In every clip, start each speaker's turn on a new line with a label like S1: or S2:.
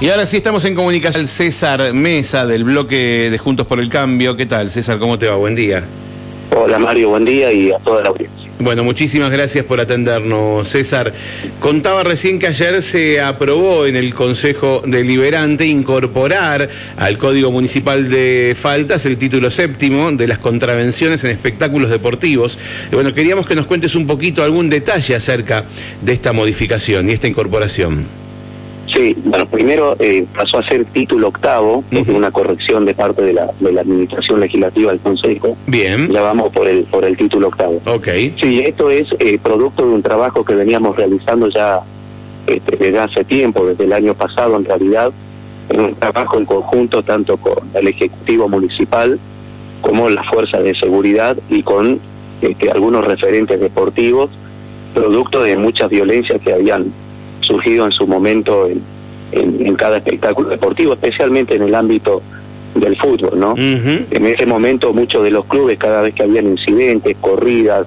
S1: Y ahora sí estamos en comunicación. César Mesa del bloque de Juntos por el Cambio. ¿Qué tal, César? ¿Cómo te va? Buen día.
S2: Hola Mario, buen día y a toda la audiencia.
S1: Bueno, muchísimas gracias por atendernos, César. Contaba recién que ayer se aprobó en el Consejo Deliberante incorporar al Código Municipal de Faltas el título séptimo de las contravenciones en espectáculos deportivos. Y bueno, queríamos que nos cuentes un poquito algún detalle acerca de esta modificación y esta incorporación.
S2: Sí, bueno, primero eh, pasó a ser título octavo, una corrección de parte de la, de la Administración Legislativa del Consejo.
S1: Bien.
S2: Ya vamos por el, por el título octavo.
S1: Ok.
S2: Sí, esto es eh, producto de un trabajo que veníamos realizando ya este, desde hace tiempo, desde el año pasado en realidad, en un trabajo en conjunto tanto con el Ejecutivo Municipal como la Fuerza de Seguridad y con este, algunos referentes deportivos, producto de muchas violencias que habían surgido en su momento en, en, cada espectáculo deportivo, especialmente en el ámbito del fútbol, ¿no? En ese momento muchos de los clubes, cada vez que habían incidentes, corridas,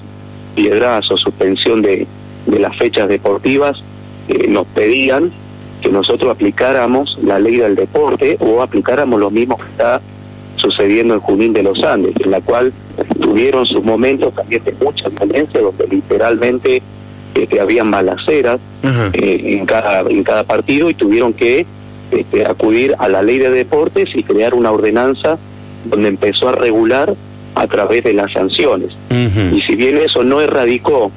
S2: piedrazos, suspensión de, de las fechas deportivas, eh, nos pedían que nosotros aplicáramos la ley del deporte o aplicáramos lo mismo que está sucediendo en Junín de los Andes, en la cual tuvieron sus momentos también de mucha violencia, donde literalmente que habían balaceras eh, en, cada, en cada partido y tuvieron que este, acudir a la ley de deportes y crear una ordenanza donde empezó a regular a través de las sanciones. Y si bien eso no erradicó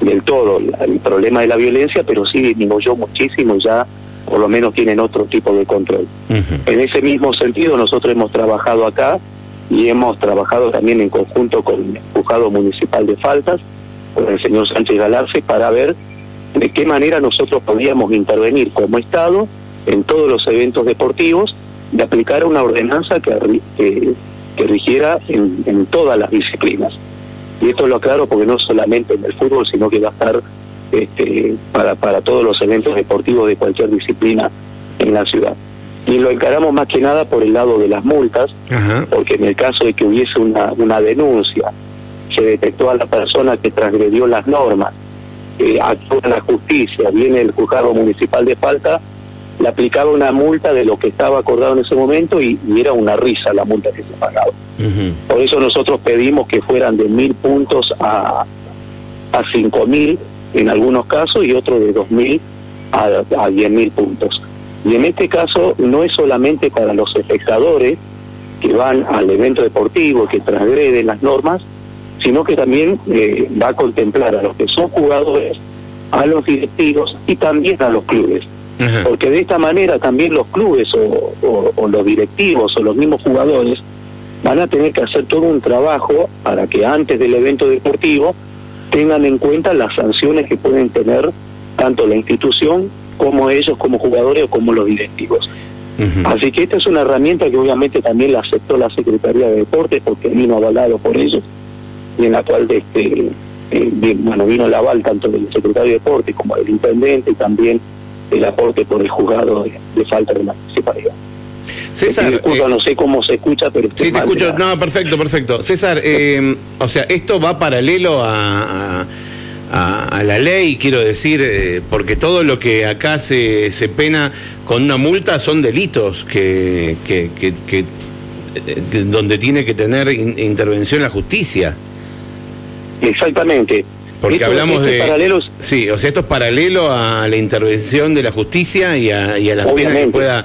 S2: del todo el problema de la violencia, pero sí disminuyó muchísimo ya por lo menos tienen otro tipo de control. En ese mismo sentido nosotros hemos trabajado acá y hemos trabajado también en conjunto con el juzgado municipal de faltas con el señor Sánchez Galarce para ver de qué manera nosotros podíamos intervenir como Estado en todos los eventos deportivos de aplicar una ordenanza que, que, rigiera en, todas las disciplinas. Y esto lo aclaro porque no solamente en el fútbol, sino que va a estar este, para, para todos los eventos deportivos de cualquier disciplina en la ciudad. Y lo encaramos más que nada por el lado de las multas, porque en el caso de que hubiese una, una denuncia se detectó a la persona que transgredió las normas, eh, actúa en la justicia, viene el juzgado municipal de falta, le aplicaba una multa de lo que estaba acordado en ese momento y, era una risa la multa que se pagaba. Por eso nosotros pedimos que fueran de mil puntos a, a cinco mil en algunos casos y otro de dos mil a, a diez mil puntos. Y en este caso no es solamente para los espectadores que van al evento deportivo, que transgreden las normas, sino que también eh, va a contemplar a los que son jugadores, a los directivos y también a los clubes. Porque de esta manera también los clubes o, los directivos o los mismos jugadores van a tener que hacer todo un trabajo para que antes del evento deportivo tengan en cuenta las sanciones que pueden tener tanto la institución como ellos como jugadores o como los directivos. Así que esta es una herramienta que obviamente también la aceptó la Secretaría de Deportes porque vino avalado por ellos y en la cual este, eh, bueno, vino el aval tanto del secretario de Deporte como del intendente y también el aporte por el juzgado de, falta de la municipalidad. César, eh, no sé cómo se escucha, pero...
S1: Sí, te escucho, no, perfecto, perfecto. César, eh, o sea, esto va paralelo a, a, la ley, quiero decir, porque todo lo que acá se, se pena con una multa son delitos que, que, que, donde tiene que tener intervención la justicia.
S2: Exactamente.
S1: Porque hablamos de... Paralelos... Sí, o sea, esto es paralelo a la intervención de la justicia y a, y a las penas que pueda...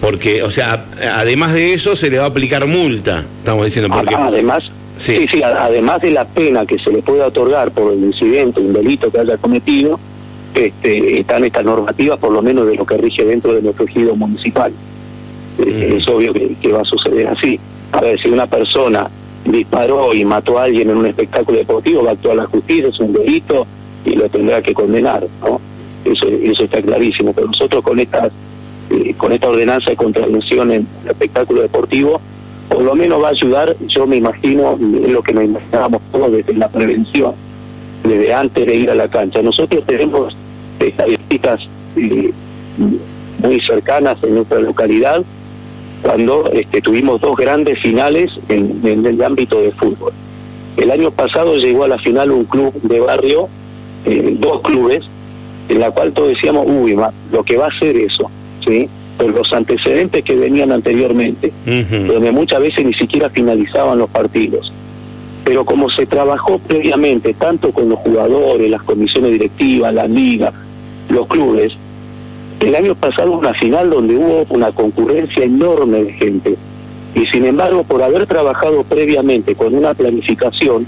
S1: Porque, o sea, además de eso se le va a aplicar multa, estamos diciendo. Porque...
S2: Además, sí. sí, además de la pena que se le puede otorgar por el incidente, un delito que haya cometido, este, están estas normativas, por lo menos de lo que rige dentro de nuestro ejido municipal. Es obvio que, que va a suceder así. A ver, si una persona disparó y mató a alguien en un espectáculo deportivo, va a actuar la justicia, es un delito y lo tendrá que condenar, ¿no? Eso, eso está clarísimo. Pero nosotros con esta, eh, con esta ordenanza de contravención en el espectáculo deportivo, por lo menos va a ayudar, yo me imagino, es lo que nos imaginábamos todos desde la prevención, desde antes de ir a la cancha. Nosotros tenemos estadísticas eh, muy cercanas en nuestra localidad cuando este, tuvimos dos grandes finales en, el ámbito de fútbol. El año pasado llegó a la final un club de barrio, eh, dos clubes, en la cual todos decíamos, uy, lo que va a ser eso, ¿sí? por los antecedentes que venían anteriormente, donde muchas veces ni siquiera finalizaban los partidos. Pero como se trabajó previamente, tanto con los jugadores, las comisiones directivas, la liga, los clubes, el año pasado una final donde hubo una concurrencia enorme de gente. Y sin embargo, por haber trabajado previamente con una planificación,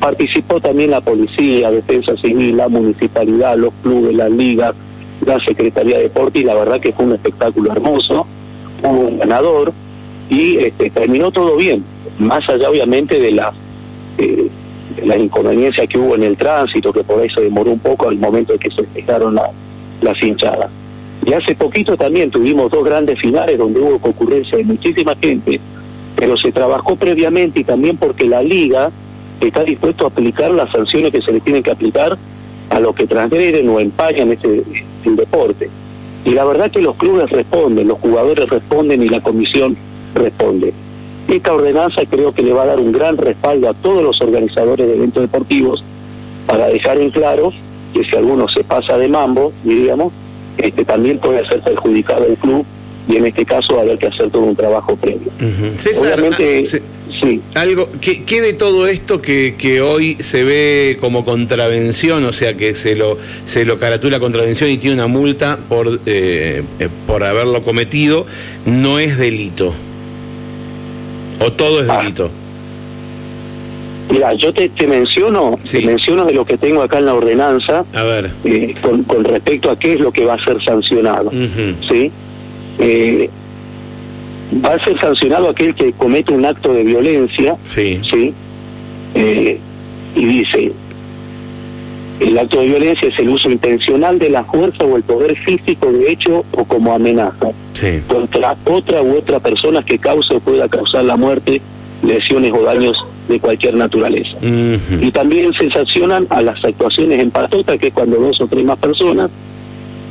S2: participó también la policía, defensa civil, la municipalidad, los clubes, la liga, la Secretaría de Deporte y la verdad que fue un espectáculo hermoso, hubo un ganador y este, terminó todo bien, más allá obviamente eh, de la inconveniencia que hubo en el tránsito, que por eso demoró un poco al momento de que se despejaron la, las hinchadas. Y hace poquito también tuvimos dos grandes finales donde hubo concurrencia de muchísima gente, pero se trabajó previamente y también porque la liga está dispuesto a aplicar las sanciones que se le tienen que aplicar a los que transgreden o empañan este, el deporte. Y la verdad que los clubes responden, los jugadores responden y la comisión responde. Esta ordenanza creo que le va a dar un gran respaldo a todos los organizadores de eventos deportivos para dejar en claro que si alguno se pasa de mambo, diríamos, este, también puede ser perjudicado el club y en este caso haber que hacer todo un trabajo previo.
S1: Obviamente, ah, Sí. Algo, ¿qué, de todo esto que, que, hoy se ve como contravención, o sea que se lo, se lo caratula contravención y tiene una multa por, eh, eh, por haberlo cometido, no es delito? ¿O todo es ah. delito?
S2: Mira, yo te, te menciono, te menciono de lo que tengo acá en la ordenanza,
S1: a ver,
S2: eh, con, con, respecto a qué es lo que va a ser sancionado, ¿sí? va a ser sancionado aquel que comete un acto de violencia,
S1: sí,
S2: ¿sí? Eh, y dice, el acto de violencia es el uso intencional de la fuerza o el poder físico de hecho o como amenaza contra otra u otra persona que cause o pueda causar la muerte, lesiones o daños de cualquier naturaleza. Y también se sancionan a las actuaciones en patota, que es cuando dos o tres más personas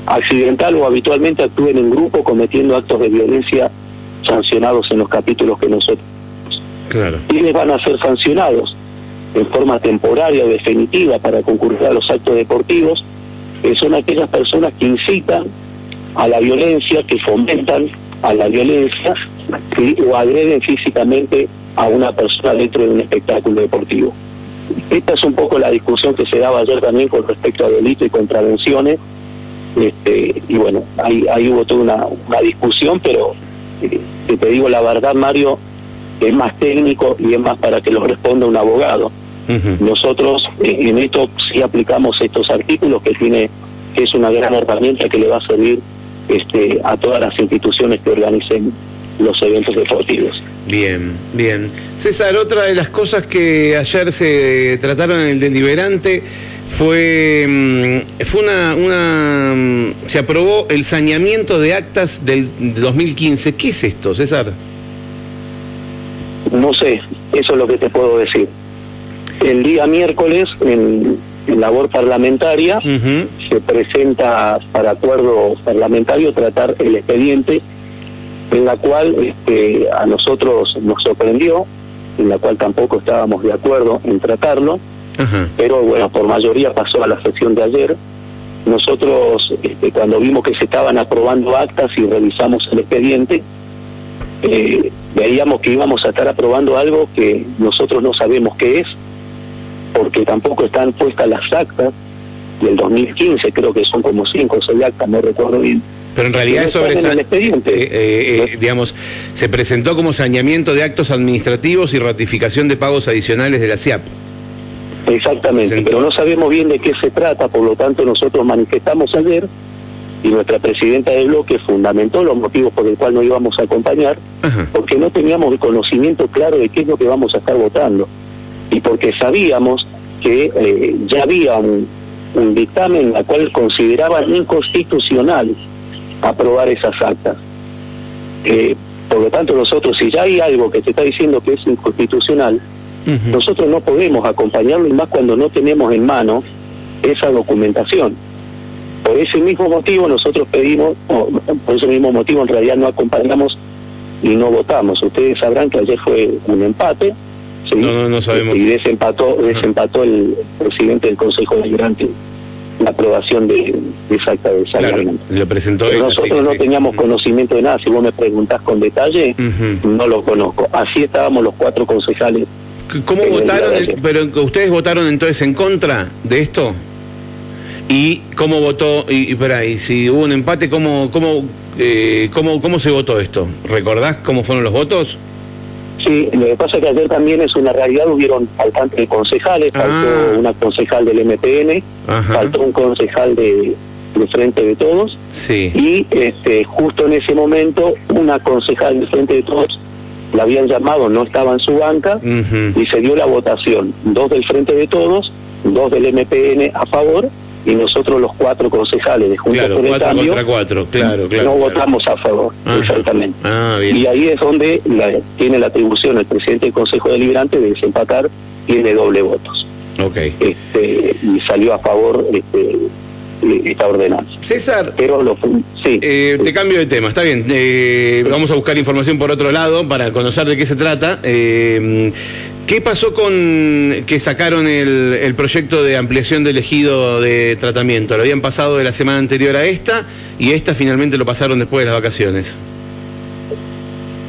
S2: accidental o habitualmente actúen en grupo cometiendo actos de violencia sancionados en los capítulos que nosotros.
S1: Claro.
S2: ¿Quiénes van a ser sancionados? En forma temporaria o definitiva para concurrir a los actos deportivos, que son aquellas personas que incitan a la violencia, que fomentan a la violencia o agreden físicamente a una persona dentro de un espectáculo deportivo. Esta es un poco la discusión que se daba ayer también con respecto a delito y contravenciones. Este, y bueno, ahí, ahí hubo toda una, una discusión, pero que te digo la verdad, Mario, es más técnico y es más para que lo responda un abogado. Nosotros eh, en esto sí aplicamos estos artículos que tiene que es una gran herramienta que le va a servir este, a todas las instituciones que organicen los eventos deportivos.
S1: Bien, bien. César, otra de las cosas que ayer se trataron en el deliberante fue, mm, fue una, una, mm, se aprobó el saneamiento de actas del 2015. ¿Qué es esto, César?
S2: No sé, eso es lo que te puedo decir. El día miércoles, en, labor parlamentaria, se presenta para acuerdo parlamentario tratar el expediente en la cual este, a nosotros nos sorprendió, en la cual tampoco estábamos de acuerdo en tratarlo, pero bueno, por mayoría pasó a la sesión de ayer. Nosotros, este, cuando vimos que se estaban aprobando actas y revisamos el expediente, eh, veíamos que íbamos a estar aprobando algo que nosotros no sabemos qué es, porque tampoco están puestas las actas del 2015, creo que son como cinco o seis actas, no recuerdo bien.
S1: Pero en realidad eso sobre el expediente. Eh, eh, eh, digamos, se presentó como saneamiento de actos administrativos y ratificación de pagos adicionales de la CIAP.
S2: Exactamente, pero no sabemos bien de qué se trata, por lo tanto nosotros manifestamos ayer y nuestra presidenta del bloque fundamentó los motivos por el cual no íbamos a acompañar, porque no teníamos el conocimiento claro de qué es lo que vamos a estar votando y porque sabíamos que eh, ya había un, dictamen en el cual consideraban inconstitucional aprobar esas actas. Eh, por lo tanto, nosotros, si ya hay algo que se está diciendo que es inconstitucional, nosotros no podemos acompañarlo y más cuando no tenemos en mano esa documentación. Por ese mismo motivo nosotros pedimos, por ese mismo motivo en realidad no acompañamos y no votamos. Ustedes sabrán que ayer fue un empate.
S1: No, no, sabemos.
S2: Y desempató, desempató el presidente del Consejo Deliberante la aprobación de, de esa de
S1: Claro,
S2: saneamiento.
S1: lo presentó
S2: Pero
S1: él.
S2: nosotros no
S1: sí.
S2: teníamos conocimiento de nada, si vos me preguntás con detalle, no lo conozco. Así estábamos los cuatro concejales.
S1: ¿Cómo votaron? el- pero ustedes votaron entonces en contra de esto. ¿Y cómo votó? Y, y espera, y si hubo un empate, ¿cómo, cómo, eh, cómo, cómo se votó esto? ¿Recordás cómo fueron los votos?
S2: Sí, lo que pasa es que ayer también es una realidad, hubieron faltantes de concejales, faltó
S1: Ah.
S2: una concejal del MPN,
S1: Ajá.
S2: faltó un concejal de, de Frente de Todos,
S1: Sí.
S2: y este, justo en ese momento una concejal del Frente de Todos la habían llamado, no estaba en su banca, y se dio la votación, dos del Frente de Todos, dos del MPN a favor, y nosotros los cuatro concejales de Juntos
S1: Claro,
S2: por el
S1: cuatro
S2: Cambio
S1: contra cuatro, claro, claro.
S2: no votamos a favor,
S1: Ajá.
S2: exactamente.
S1: Ah, bien.
S2: Y ahí es donde la- tiene la atribución el presidente del Consejo Deliberante de desempatar, tiene doble votos.
S1: Ok.
S2: Este, y salió a favor este, esta ordenanza.
S1: César,
S2: Pero lo, sí,
S1: Eh, te cambio de tema, está bien. Eh, vamos a buscar información por otro lado para conocer de qué se trata. Eh, ¿Qué pasó con que sacaron el, el proyecto de ampliación del ejido de tratamiento? Lo habían pasado de la semana anterior a esta y esta finalmente lo pasaron después de las vacaciones.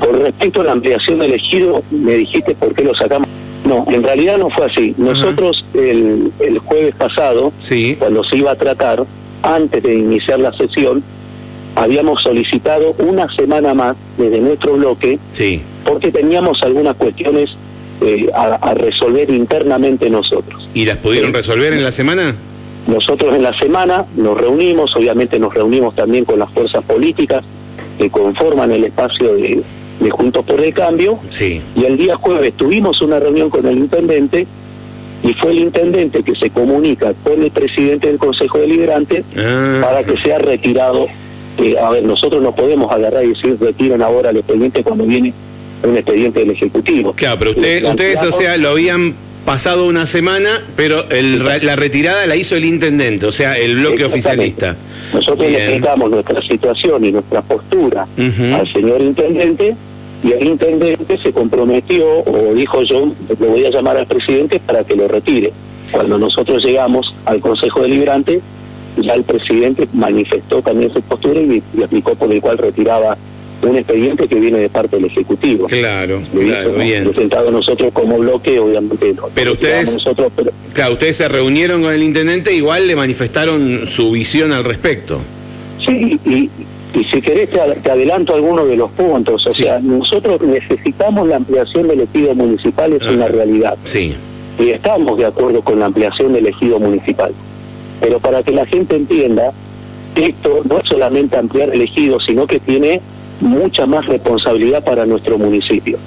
S2: Con respecto a la ampliación del ejido, me dijiste por qué lo sacamos. No, en realidad no fue así. Nosotros el, el jueves pasado,
S1: Sí.
S2: cuando se iba a tratar, antes de iniciar la sesión, habíamos solicitado una semana más desde nuestro bloque
S1: Sí.
S2: porque teníamos algunas cuestiones eh, a, a resolver internamente nosotros.
S1: ¿Y las pudieron
S2: Sí.
S1: resolver en la semana?
S2: Nosotros en la semana nos reunimos, obviamente nos reunimos también con las fuerzas políticas que conforman el espacio de, de Juntos por el Cambio,
S1: Sí.
S2: y el día jueves tuvimos una reunión con el intendente, y fue el intendente que se comunica con el presidente del Consejo Deliberante
S1: Ah,
S2: para que sea retirado. Eh, a ver, nosotros no podemos agarrar y decir retiren ahora el expediente cuando viene un expediente del Ejecutivo.
S1: claro, pero usted-
S2: Lo
S1: ustedes, o sea, lo habían pasado una semana, pero el la retirada la hizo el intendente, o sea, el bloque oficialista.
S2: Nosotros le explicamos nuestra situación y nuestra postura al señor intendente y el intendente se comprometió o dijo yo le voy a llamar al presidente para que lo retire. Cuando nosotros llegamos al Consejo Deliberante, ya el presidente manifestó también su postura y, y explicó por el cual retiraba un expediente que viene de parte del Ejecutivo.
S1: Claro, claro, bien.
S2: presentado nosotros como bloque, obviamente. no-
S1: Pero ustedes-
S2: retiramos nosotros, pero
S1: Claro, ustedes se reunieron con el intendente, igual le manifestaron su visión al respecto.
S2: Sí, y, y si querés te, ad- te adelanto algunos de los puntos. O
S1: Sí.
S2: sea, nosotros necesitamos la ampliación del ejido municipal, es una realidad.
S1: Sí.
S2: Y estamos de acuerdo con la ampliación del ejido municipal. Pero para que la gente entienda, esto no es solamente ampliar el ejido, sino que tiene mucha más responsabilidad para nuestro municipio.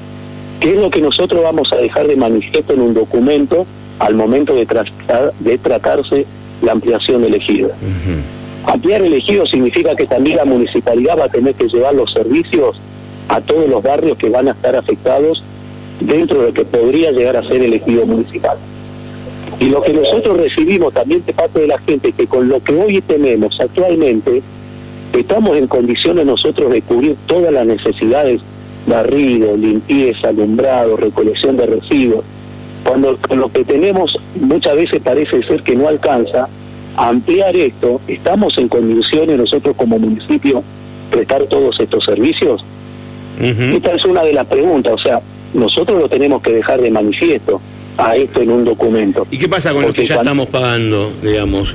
S2: ¿Qué es lo que nosotros vamos a dejar de manifiesto en un documento al momento de, tratar, de tratarse la ampliación?
S1: Ujú.
S2: Ampliar el ejido significa que también la municipalidad va a tener que llevar los servicios a todos los barrios que van a estar afectados dentro de lo que podría llegar a ser el ejido municipal. Y lo que nosotros recibimos también de parte de la gente, que con lo que hoy tenemos actualmente, estamos en condiciones nosotros de cubrir todas las necesidades, barrido, limpieza, alumbrado, recolección de residuos. Cuando con lo que tenemos muchas veces parece ser que no alcanza, ampliar esto, ¿estamos en condiciones nosotros como municipio prestar todos estos servicios? Esta es una de las preguntas, o sea, nosotros lo tenemos que dejar de manifiesto a esto en un documento.
S1: ¿Y qué pasa con los
S2: Porque
S1: que ya
S2: cuando-
S1: estamos pagando, digamos?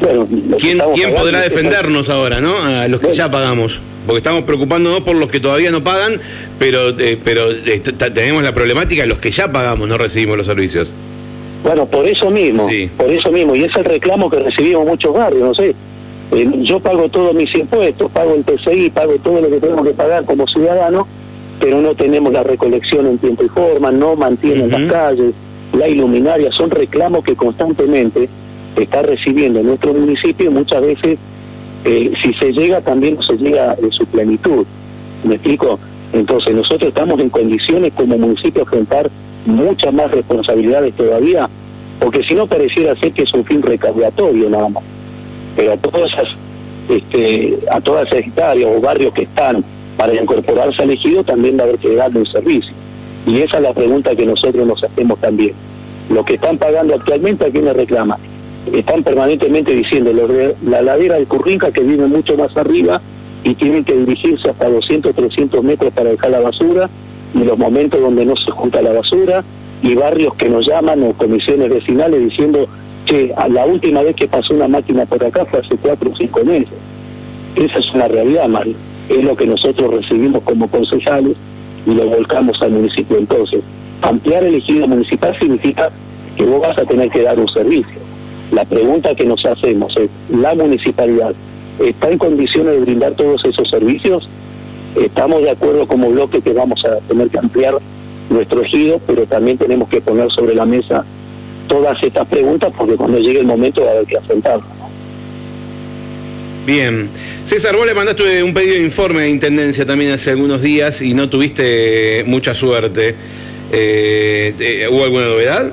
S2: Bueno,
S1: ¿Quién, podrá defendernos ahora, no? A los que
S2: Bueno.
S1: ya pagamos. Porque estamos preocupándonos por los que todavía no pagan, pero, eh, pero eh, tenemos la problemática de los que ya pagamos, no recibimos los servicios.
S2: Bueno, por eso mismo,
S1: Sí.
S2: por eso mismo, y es el reclamo que recibimos muchos barrios, no sé. Eh, yo pago todos mis impuestos, pago el PCI, pago todo lo que tenemos que pagar como ciudadano, pero no tenemos la recolección en tiempo y forma, no mantienen las calles, la iluminaria, son reclamos que constantemente está recibiendo nuestro municipio muchas veces, eh, si se llega, también se llega en su plenitud. ¿Me explico? Entonces, nosotros estamos en condiciones como municipio de enfrentar muchas más responsabilidades todavía, porque si no pareciera ser que es un fin recaudatorio nada más. Pero a todas esas, este, a todas esas hectáreas o barrios que están para incorporarse al ejido también va a haber que darle un servicio. Y esa es la pregunta que nosotros nos hacemos también. Lo que están pagando actualmente, ¿a quién le reclama? Están permanentemente diciendo la ladera de Currinca que viene mucho más arriba y tienen que dirigirse hasta 200, 300 metros para dejar la basura y los momentos donde no se junta la basura y barrios que nos llaman o comisiones vecinales diciendo que la última vez que pasó una máquina por acá fue hace cuatro o cinco meses. Esa es una realidad, Mario. Es lo que nosotros recibimos como concejales y lo volcamos al municipio. Entonces, ampliar el ejido municipal significa que vos vas a tener que dar un servicio. La pregunta que nos hacemos es, ¿la municipalidad está en condiciones de brindar todos esos servicios? Estamos de acuerdo como bloque que vamos a tener que ampliar nuestro ejido, pero también tenemos que poner sobre la mesa todas estas preguntas porque cuando llegue el momento va a haber que afrontarlo.
S1: Bien. César, vos le mandaste un pedido de informe de Intendencia también hace algunos días y no tuviste mucha suerte. Eh, ¿Hubo alguna novedad?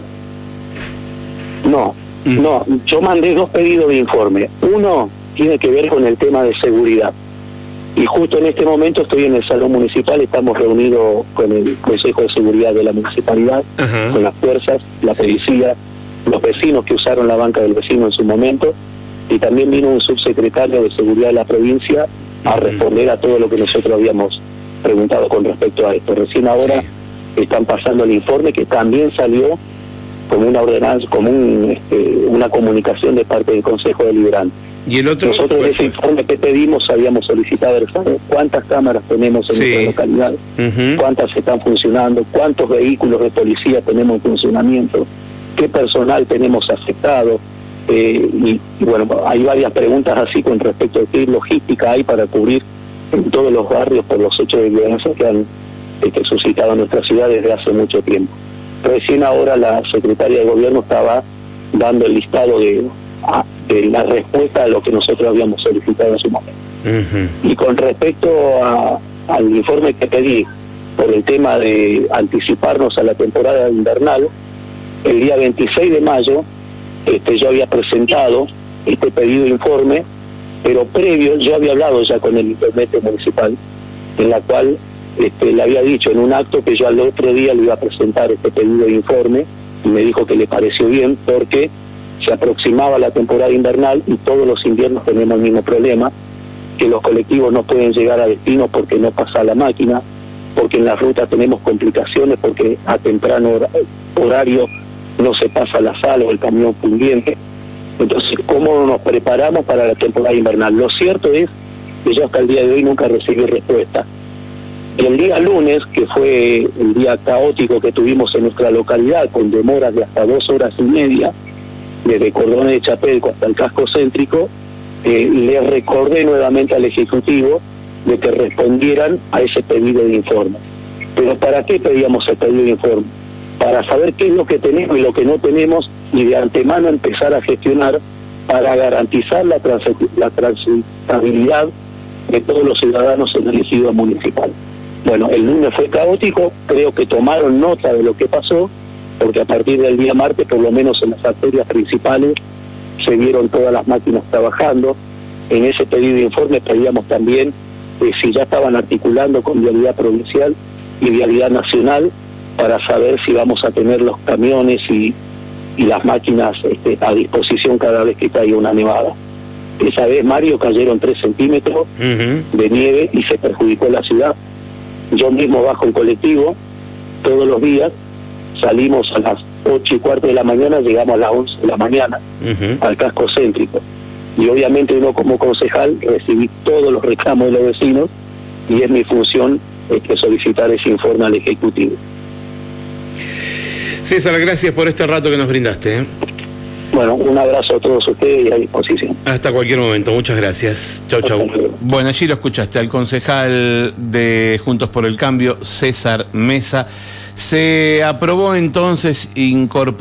S2: No. No. Yo mandé dos pedidos de informe. Uno tiene que ver con el tema de seguridad. Y justo en este momento estoy en el Salón Municipal, estamos reunidos con el Consejo de Seguridad de la Municipalidad, con las fuerzas, la policía, los vecinos que usaron la banca del vecino en su momento y también vino un subsecretario de Seguridad de la provincia a responder a todo lo que nosotros habíamos preguntado con respecto a esto. Recién ahora están pasando el informe que también salió como una ordenanza, como este, una comunicación de parte del Consejo Deliberante. ¿Y el otro, Nosotros en ese informe que pedimos habíamos solicitado cuántas cámaras tenemos en nuestra localidad, cuántas están funcionando, cuántos vehículos de policía tenemos en funcionamiento, qué personal tenemos afectado, eh, y, bueno, hay varias preguntas así con respecto a qué logística hay para cubrir en todos los barrios por los hechos de violencia que han este, suscitado en nuestra ciudad desde hace mucho tiempo. Recién ahora la secretaria de gobierno estaba dando el listado de, de la respuesta a lo que nosotros habíamos solicitado en su momento. Y con respecto al informe que pedí por el tema de anticiparnos a la temporada invernal, el día 26 de mayo este, yo había presentado este pedido de informe, pero previo yo había hablado ya con el intendente municipal, en la cual este, le había dicho en un acto que yo al otro día le iba a presentar este pedido de informe y me dijo que le pareció bien porque se aproximaba la temporada invernal y todos los inviernos tenemos el mismo problema, que los colectivos no pueden llegar a destino porque no pasa la máquina, porque en la ruta tenemos complicaciones, porque a temprano horario no se pasa la sala o el camión pendiente. Entonces, ¿cómo nos preparamos para la temporada invernal? Lo cierto es que yo hasta el día de hoy nunca recibí respuesta. El día lunes, que fue el día caótico que tuvimos en nuestra localidad, con demoras de hasta dos horas y media, desde Cordones de Chapelco hasta el casco céntrico, eh, le recordé nuevamente al Ejecutivo de que respondieran a ese pedido de informe. Pero ¿para qué pedíamos el pedido de informe? para saber qué es lo que tenemos y lo que no tenemos y de antemano empezar a gestionar para garantizar la, la transitabilidad de todos los ciudadanos en el ejido municipal. Bueno, el lunes fue caótico, creo que tomaron nota de lo que pasó, porque a partir del día martes, por lo menos en las arterias principales, se vieron todas las máquinas trabajando. En ese pedido de informe pedíamos también eh, si ya estaban articulando con Vialidad Provincial y Vialidad Nacional para saber si vamos a tener los camiones y, las máquinas este, a disposición cada vez que caiga una nevada. Esa vez, Mario, cayeron tres centímetros de nieve y se perjudicó la ciudad. Yo mismo bajo en colectivo todos los días, salimos a las ocho y cuarto de la mañana, llegamos a las 11 de la mañana al casco céntrico. Y obviamente uno como concejal recibí todos los reclamos de los vecinos y es mi función este, solicitar ese informe al Ejecutivo.
S1: César, gracias por este rato que nos brindaste. ¿eh?
S2: Bueno, un abrazo a todos ustedes y a disposición.
S1: Hasta cualquier momento, muchas gracias. Chau, chau. Bueno, allí lo escuchaste, al concejal de Juntos por el Cambio, César Mesa. Se aprobó entonces incorporar